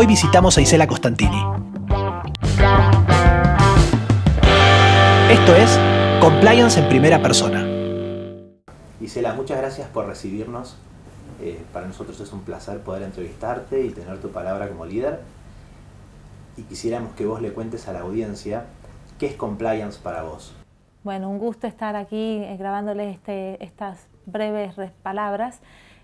Hoy visitamos a Isela Costantini. Esto es Compliance en primera persona. Isela, muchas gracias por recibirnos. Eh, para nosotros es un placer poder entrevistarte y tener tu palabra como líder. Y quisiéramos que vos le cuentes a la audiencia qué es compliance para vos. Bueno, un gusto estar aquí eh, grabándoles este, estas breves palabras.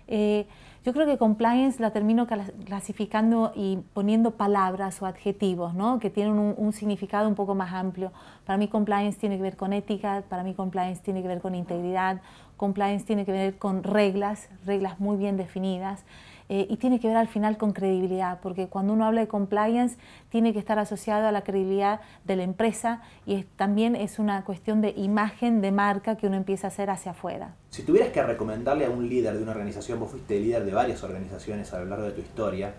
Eh, yo creo que compliance la termino clasificando y poniendo palabras o adjetivos, ¿no? que tienen un, significado un poco más amplio. Para mí compliance tiene que ver con ética, para mí compliance tiene que ver con integridad, compliance tiene que ver con reglas, reglas muy bien definidas. Eh, y tiene que ver al final con credibilidad, porque cuando uno habla de compliance tiene que estar asociado a la credibilidad de la empresa y también es una cuestión de imagen, de marca que uno empieza a hacer hacia afuera. Si tuvieras que recomendarle a un líder de una organización, vos fuiste líder de varias organizaciones a lo largo de tu historia,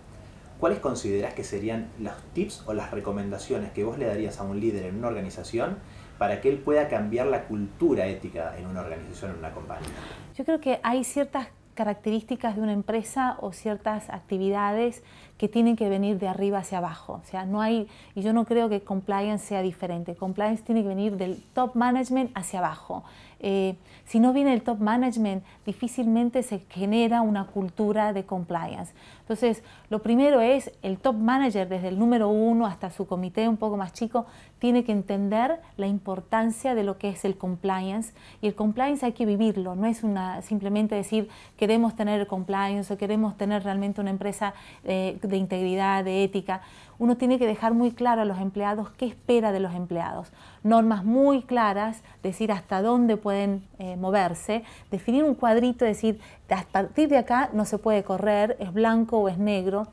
¿cuáles considerás que serían los tips o las recomendaciones que vos le darías a un líder en una organización para que él pueda cambiar la cultura ética en una organización, en una compañía? Yo creo que hay ciertas características de una empresa o ciertas actividades que tienen que venir de arriba hacia abajo. O sea, no hay, y yo no creo que compliance sea diferente. Compliance tiene que venir del top management hacia abajo. Eh, si no viene el top management, difícilmente se genera una cultura de compliance. Entonces, lo primero es el top manager, desde el número uno hasta su comité un poco más chico, tiene que entender la importancia de lo que es el compliance. Y el compliance hay que vivirlo, no es una, simplemente decir queremos tener compliance o queremos tener realmente una empresa eh, de integridad, de ética uno tiene que dejar muy claro a los empleados qué espera de los empleados. Normas muy claras, decir hasta dónde pueden eh, moverse, definir un cuadrito, decir a partir de acá no se puede correr, es blanco o es negro,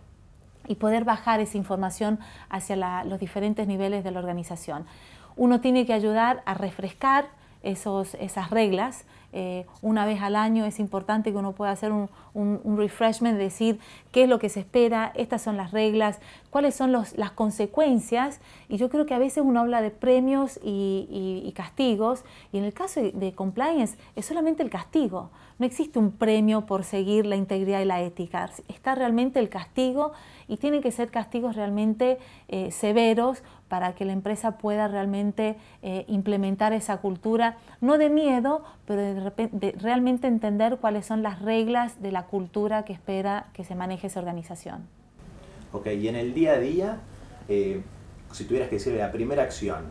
y poder bajar esa información hacia los diferentes niveles de la organización. Uno tiene que ayudar a refrescar esas reglas eh, una vez al año es importante que uno pueda hacer un, un, refreshment, decir qué es lo que se espera, estas son las reglas, cuáles son las consecuencias. Y yo creo que a veces uno habla de premios y, castigos, y en el caso de, compliance es solamente el castigo. No existe un premio por seguir la integridad y la ética. Está realmente el castigo y tienen que ser castigos realmente eh, severos para que la empresa pueda realmente eh, implementar esa cultura, no de miedo, pero de, realmente entender cuáles son las reglas de la cultura que espera que se maneje esa organización. Ok, y en el día a día, eh, si tuvieras que decirle la primera acción,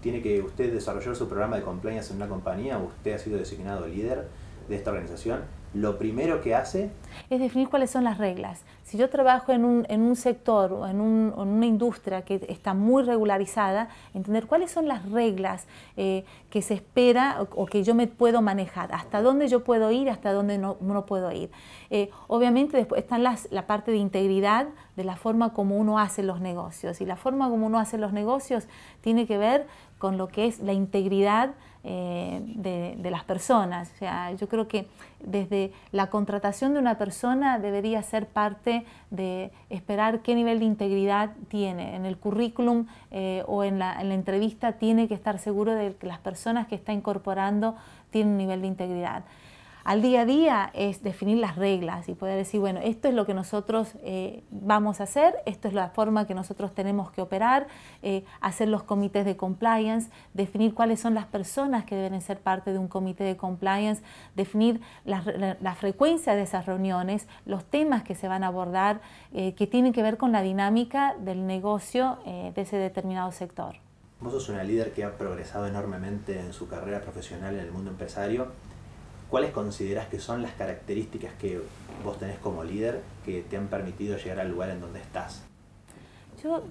¿tiene que usted desarrollar su programa de compliance en una compañía usted ha sido designado líder de esta organización? Lo primero que hace es definir cuáles son las reglas. Si yo trabajo en un, en un sector o en, una industria que está muy regularizada, entender cuáles son las reglas eh, que se espera o, que yo me puedo manejar, hasta dónde yo puedo ir, hasta dónde no, no puedo ir. Eh, obviamente después está la parte de integridad de la forma como uno hace los negocios y la forma como uno hace los negocios tiene que ver con lo que es la integridad eh, de, las personas. O sea, yo creo que desde la contratación de una persona debería ser parte de esperar qué nivel de integridad tiene. En el currículum eh, o en la, en la entrevista tiene que estar seguro de que las personas que está incorporando tienen un nivel de integridad al día a día es definir las reglas y poder decir, bueno, esto es lo que nosotros eh, vamos a hacer, esto es la forma que nosotros tenemos que operar, eh, hacer los comités de compliance, definir cuáles son las personas que deben ser parte de un comité de compliance, definir la, frecuencia de esas reuniones, los temas que se van a abordar, eh, que tienen que ver con la dinámica del negocio de ese determinado sector. Vos sos una líder que ha progresado enormemente en su carrera profesional en el mundo empresario ¿cuáles consideras que son las características que vos tenés como líder que te han permitido llegar al lugar en donde estás? Yo,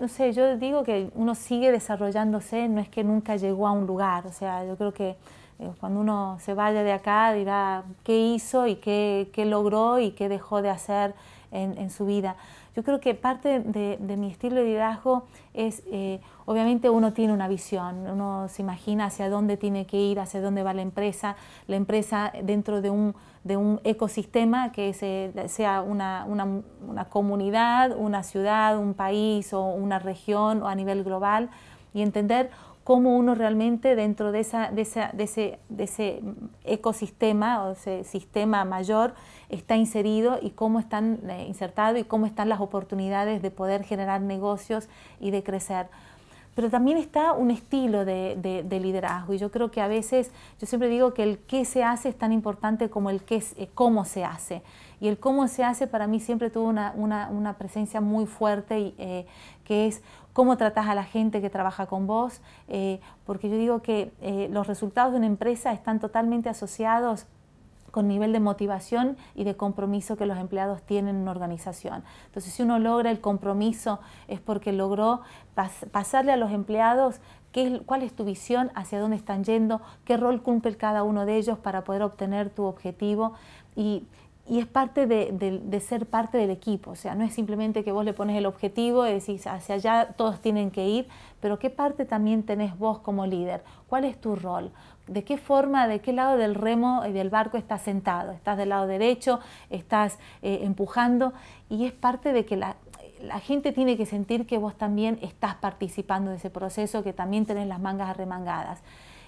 no sé, yo digo que uno sigue desarrollándose, no es que nunca llegó a un lugar, o sea, yo creo que eh, cuando uno se vaya de acá dirá qué hizo y qué, logró y qué dejó de hacer en su vida. Yo creo que parte de, mi estilo de liderazgo es, eh, obviamente uno tiene una visión, uno se imagina hacia dónde tiene que ir, hacia dónde va la empresa, la empresa dentro de un, de un ecosistema que sea una, una, comunidad, una ciudad, un país o una región o a nivel global y entender cómo uno realmente dentro de, esa, de, ese, de ese ecosistema o ese sistema mayor está inserido y cómo están eh, insertados y cómo están las oportunidades de poder generar negocios y de crecer pero también está un estilo de, liderazgo y yo creo que a veces, yo siempre digo que el qué se hace es tan importante como el qué, eh, cómo se hace. Y el cómo se hace para mí siempre tuvo una, presencia muy fuerte, eh, que es cómo tratas a la gente que trabaja con vos, eh, porque yo digo que los resultados de una empresa están totalmente asociados con nivel de motivación y de compromiso que los empleados tienen en una organización. Entonces, si uno logra el compromiso es porque logró pasarle a los empleados qué, cuál es tu visión, hacia dónde están yendo, qué rol cumple cada uno de ellos para poder obtener tu objetivo. Y, y es parte de, ser parte del equipo, o sea, no es simplemente que vos le pones el objetivo y decís hacia allá todos tienen que ir, pero qué parte también tenés vos como líder, cuál es tu rol, de qué forma, de qué lado del remo y del barco estás sentado, estás del lado derecho, estás eh, empujando y es parte de que la, gente tiene que sentir que vos también estás participando de ese proceso, que también tenés las mangas arremangadas.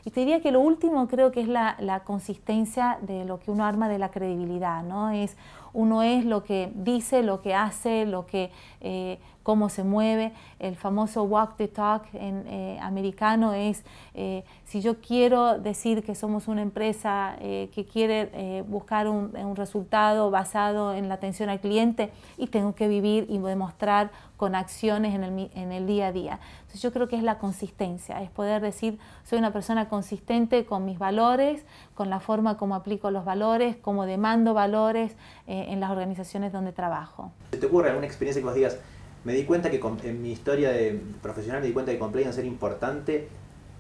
Y te diría que lo último creo que es la, consistencia de lo que uno arma de la credibilidad, ¿no? Es, uno es lo que dice, lo que hace, lo que eh, cómo se mueve. El famoso walk the talk en eh, americano es, eh, si yo quiero decir que somos una empresa eh, que quiere buscar un, resultado basado en la atención al cliente y tengo que vivir y demostrar con acciones en el, en el día a día. Entonces yo creo que es la consistencia, es poder decir, soy una persona consistente con mis valores, con la forma como aplico los valores, como demando valores en las organizaciones donde trabajo. ¿Te ocurre alguna experiencia que vos digas, me di cuenta que en mi historia de profesional me di cuenta que compliance era importante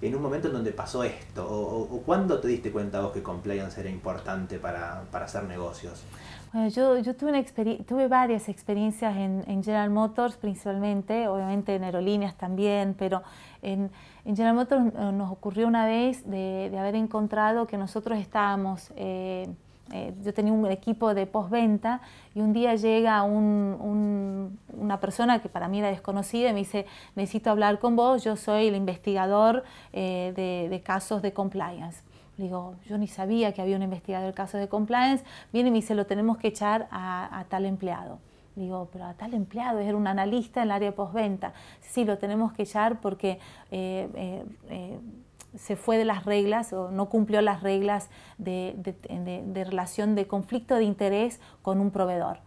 en un momento en donde pasó esto? ¿O, cuándo te diste cuenta vos que compliance era importante para, hacer negocios? Bueno, yo, yo tuve, una tuve varias experiencias en, General Motors principalmente, obviamente en aerolíneas también, pero en, General Motors eh, nos ocurrió una vez de, haber encontrado que nosotros estábamos... Eh, eh, yo tenía un equipo de postventa y un día llega una persona que para mí era desconocida y me dice, necesito hablar con vos, yo soy el investigador eh, de, casos de compliance. Le digo, yo ni sabía que había un investigador de casos de compliance. Viene y me dice, lo tenemos que echar a, tal empleado. Digo, pero a tal empleado, era un analista en el área de postventa. Sí, lo tenemos que echar porque eh, se fue de las reglas o no cumplió las reglas de, relación de conflicto de interés con un proveedor.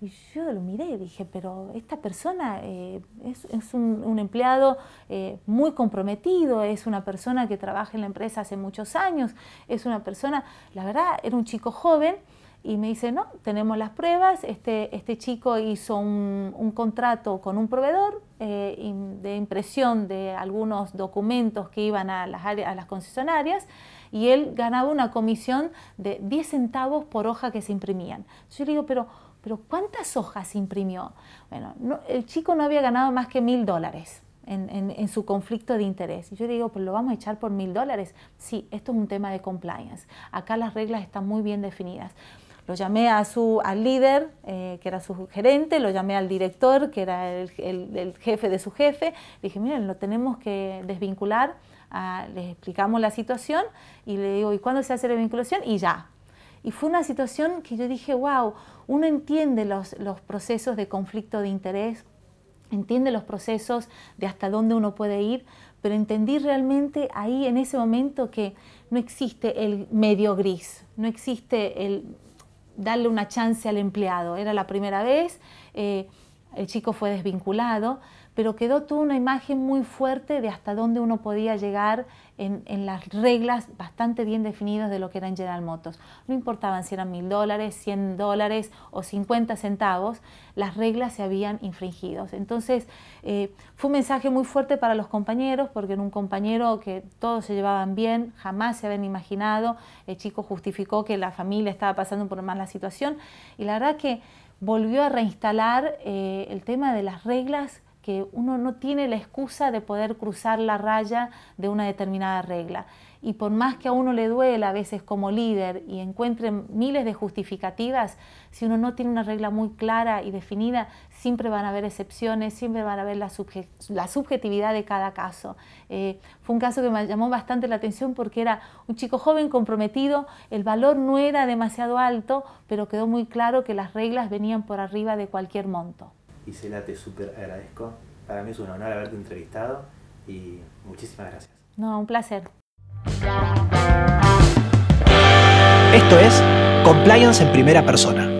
Y yo lo miré y dije, pero esta persona eh, es, un, empleado eh, muy comprometido, es una persona que trabaja en la empresa hace muchos años, es una persona, la verdad, era un chico joven y me dice, no, tenemos las pruebas, este, este chico hizo un, contrato con un proveedor eh, de impresión de algunos documentos que iban a las, a las concesionarias y él ganaba una comisión de 10 centavos por hoja que se imprimían. Yo le digo, pero, pero ¿cuántas hojas imprimió? Bueno, el chico no había ganado más que mil dólares. En, en, su conflicto de interés. Y yo digo, pues lo vamos a echar por mil dólares. Sí, esto es un tema de compliance. Acá las reglas están muy bien definidas. Lo llamé a su, al líder, eh, que era su gerente, lo llamé al director, que era el, jefe de su jefe. Dije, miren, lo tenemos que desvincular. Ah, les explicamos la situación y le digo, ¿y cuándo se hace la vinculación? Y ya. Y fue una situación que yo dije, wow, uno entiende los, los procesos de conflicto de interés, entiende los procesos de hasta dónde uno puede ir, pero entendí realmente ahí en ese momento que no existe el medio gris, no existe el darle una chance al empleado. Era la primera vez, eh, el chico fue desvinculado, pero quedó toda una imagen muy fuerte de hasta dónde uno podía llegar en, las reglas bastante bien definidas de lo que eran General Motors. No importaban si eran mil dólares, 100 dólares o 50 centavos, las reglas se habían infringido. Entonces eh, fue un mensaje muy fuerte para los compañeros, porque en un compañero que todos se llevaban bien, jamás se habían imaginado, el chico justificó que la familia estaba pasando por mala situación y la verdad que volvió a reinstalar eh, el tema de las reglas que uno no tiene la excusa de poder cruzar la raya de una determinada regla. y por más que a uno le duela a veces como líder y encuentre miles de justificativas, si uno no tiene una regla muy clara y definida, siempre van a haber excepciones, siempre van a haber la, subjetividad de cada caso. Eh, fue un caso que me llamó bastante la atención porque era un chico joven comprometido, el valor no era demasiado alto, pero quedó muy claro que las reglas venían por arriba de cualquier monto. Isela, te súper agradezco. Para mí es un honor haberte entrevistado y muchísimas gracias. No, un placer. Esto es Compliance en primera persona.